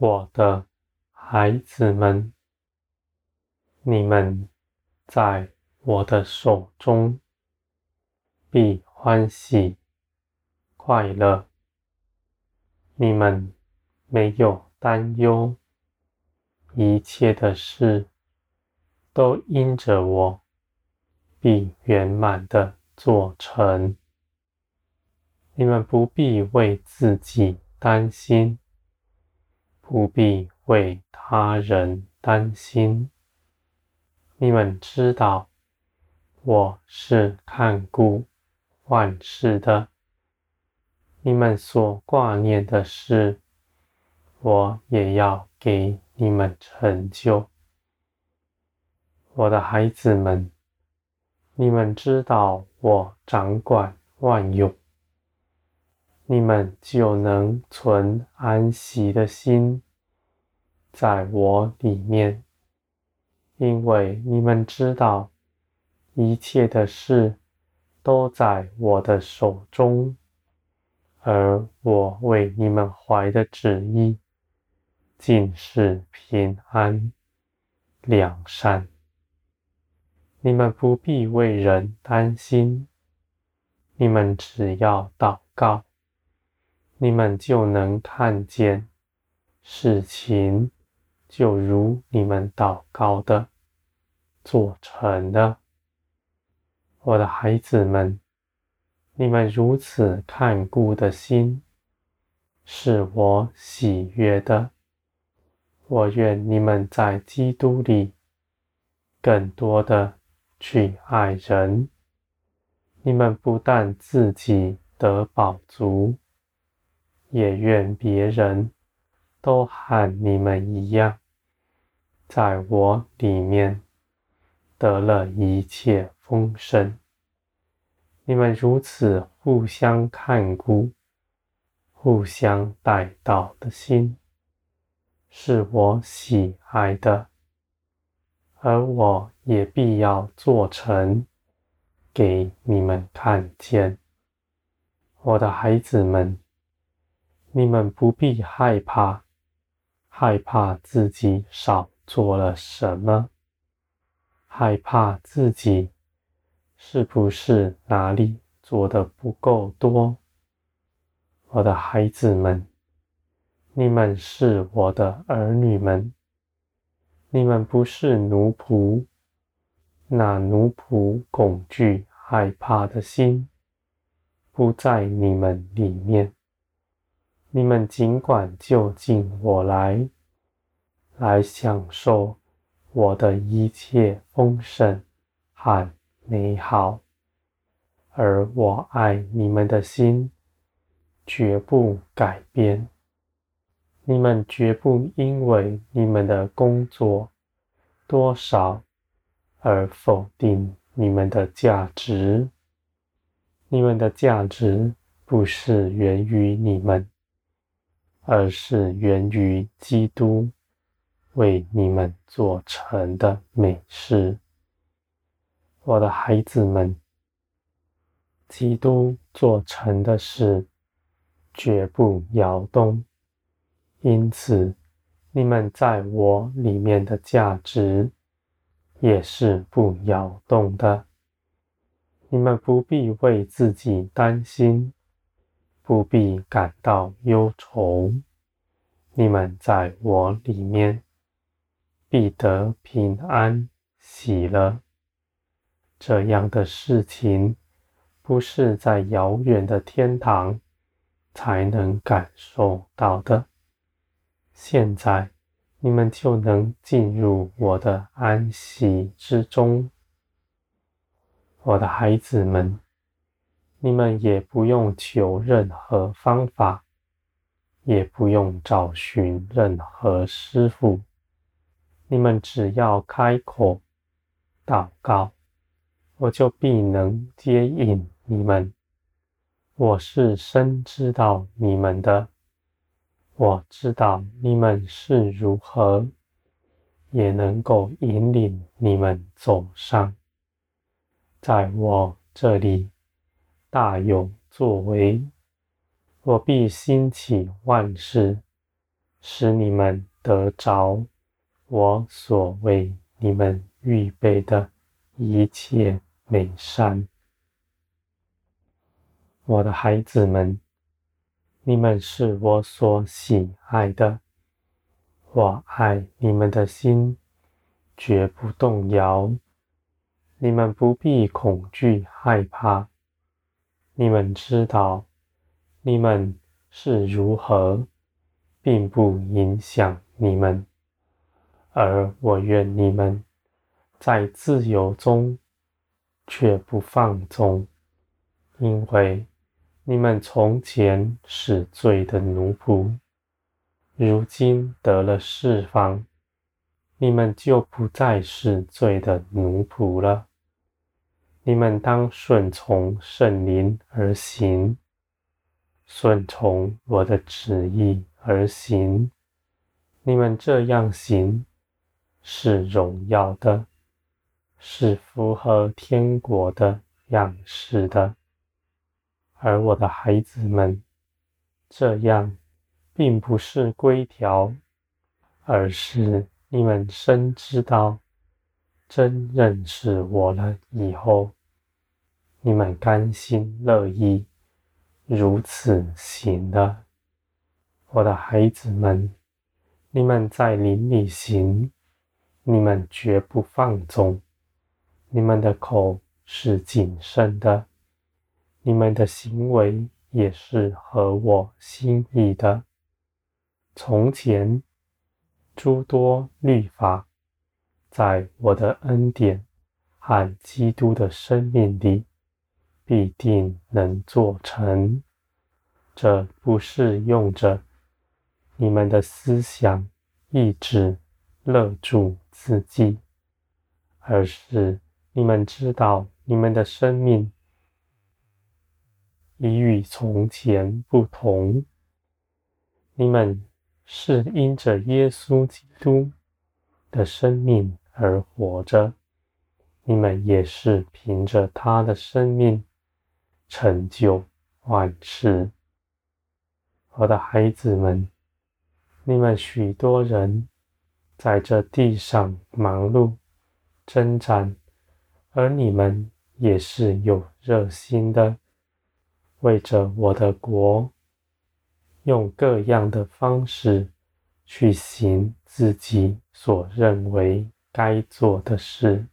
我的孩子们，你们在我的手中必欢喜快乐。你们没有担忧，一切的事都因着我必圆满的做成。你们不必为自己担心。不必为他人担心，你们知道我是看顾万事的。你们所挂念的事，我也要给你们成就。我的孩子们，你们知道我掌管万有。你们就能存安息的心，在我里面，因为你们知道一切的事都在我的手中，而我为你们怀的旨意尽是平安良善。你们不必为人担心，你们只要祷告。你们就能看见事情，就如你们祷告的做成了。我的孩子们，你们如此看顾的心，是我喜悦的。我愿你们在基督里更多的去爱人。你们不但自己得饱足。也愿别人都和你们一样，在我里面得了一切丰盛。你们如此互相看顾、互相带到的心，是我喜爱的，而我也必要做成，给你们看见，我的孩子们。你们不必害怕，害怕自己少做了什么，害怕自己是不是哪里做的不够多。我的孩子们，你们是我的儿女们，你们不是奴仆，那奴仆恐惧害怕的心不在你们里面。你们尽管就近我来，来享受我的一切丰盛和美好，而我爱你们的心绝不改变。你们绝不因为你们的工作多少而否定你们的价值。你们的价值不是源于你们。而是源于基督为你们做成的美事，我的孩子们，基督做成的事绝不摇动，因此你们在我里面的价值也是不摇动的。你们不必为自己担心。不必感到忧愁，你们在我里面必得平安喜乐。这样的事情不是在遥远的天堂才能感受到的，现在你们就能进入我的安息之中，我的孩子们。你们也不用求任何方法，也不用找寻任何师傅，你们只要开口祷告，我就必能接引你们。我是深知道你们的，我知道你们是如何，也能够引领你们走上，在我这里。大有作为，我必兴起万事，使你们得着我所为你们预备的一切美善。我的孩子们，你们是我所喜爱的，我爱你们的心绝不动摇。你们不必恐惧害怕。你们知道，你们是如何，并不影响你们，而我愿你们在自由中，却不放纵，因为。你们从前是罪的奴仆，如今得了释放，你们就不再是罪的奴仆了。你们当顺从圣灵而行，顺从我的旨意而行。你们这样行是荣耀的，是符合天国的样式的。而我的孩子们，这样并不是规条，而是你们深知道、真认识我了以后，你们甘心乐意如此行的。我的孩子们，你们在林里行，你们绝不放纵，你们的口是谨慎的。你们的行为也是合我心意的。从前诸多律法，在我的恩典和基督的生命里，必定能做成。这不是用着你们的思想意志勒住自己，而是你们知道你们的生命。已与从前不同。你们是因着耶稣基督的生命而活着，你们也是凭着他的生命成就万事。我的孩子们，你们许多人在这地上忙碌征战，而你们也是有热心的。为着我的国，用各样的方式去行自己所认为该做的事，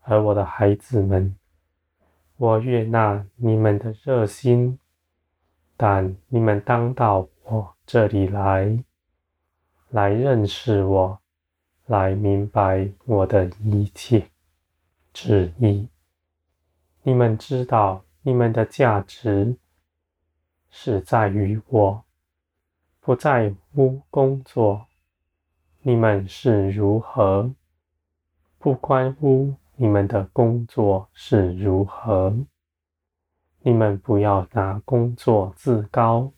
而我的孩子们，我悦纳你们的热心，但你们当到我这里来，来认识我，来明白我的一切旨意。你们知道。你们的价值是在于我，不在乎工作。你们是如何，不关乎你们的工作是如何。你们不要拿工作自高，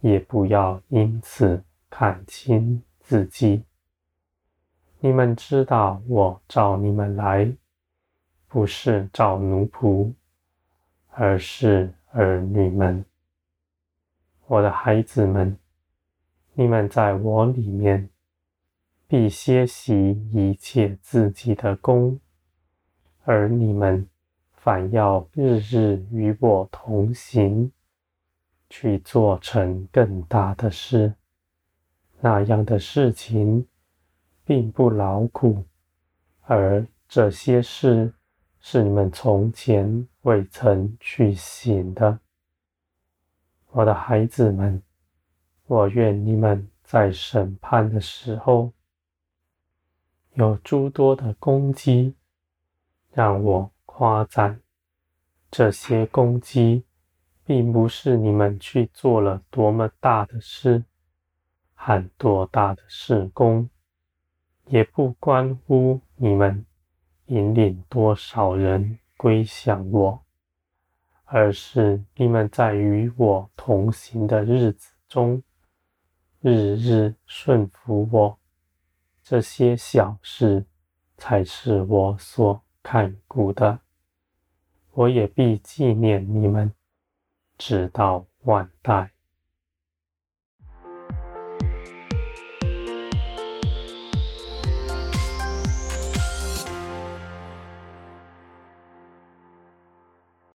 也不要因此看轻自己。你们知道，我召你们来，不是召奴仆。而是儿女们，我的孩子们，你们在我里面必歇息一切自己的工，而你们反要日日与我同行，去做成更大的事。那样的事情并不劳苦，而这些事。是你们从前未曾去行的，我的孩子们，我愿你们在审判的时候有诸多的攻击，让我夸赞。这些功绩并不是你们去做了多么大的事，和多大的事功，也不关乎你们。引领多少人归向我，而是你们在与我同行的日子中，日日顺服我，这些小事才是我所看古的。我也必纪念你们，直到万代。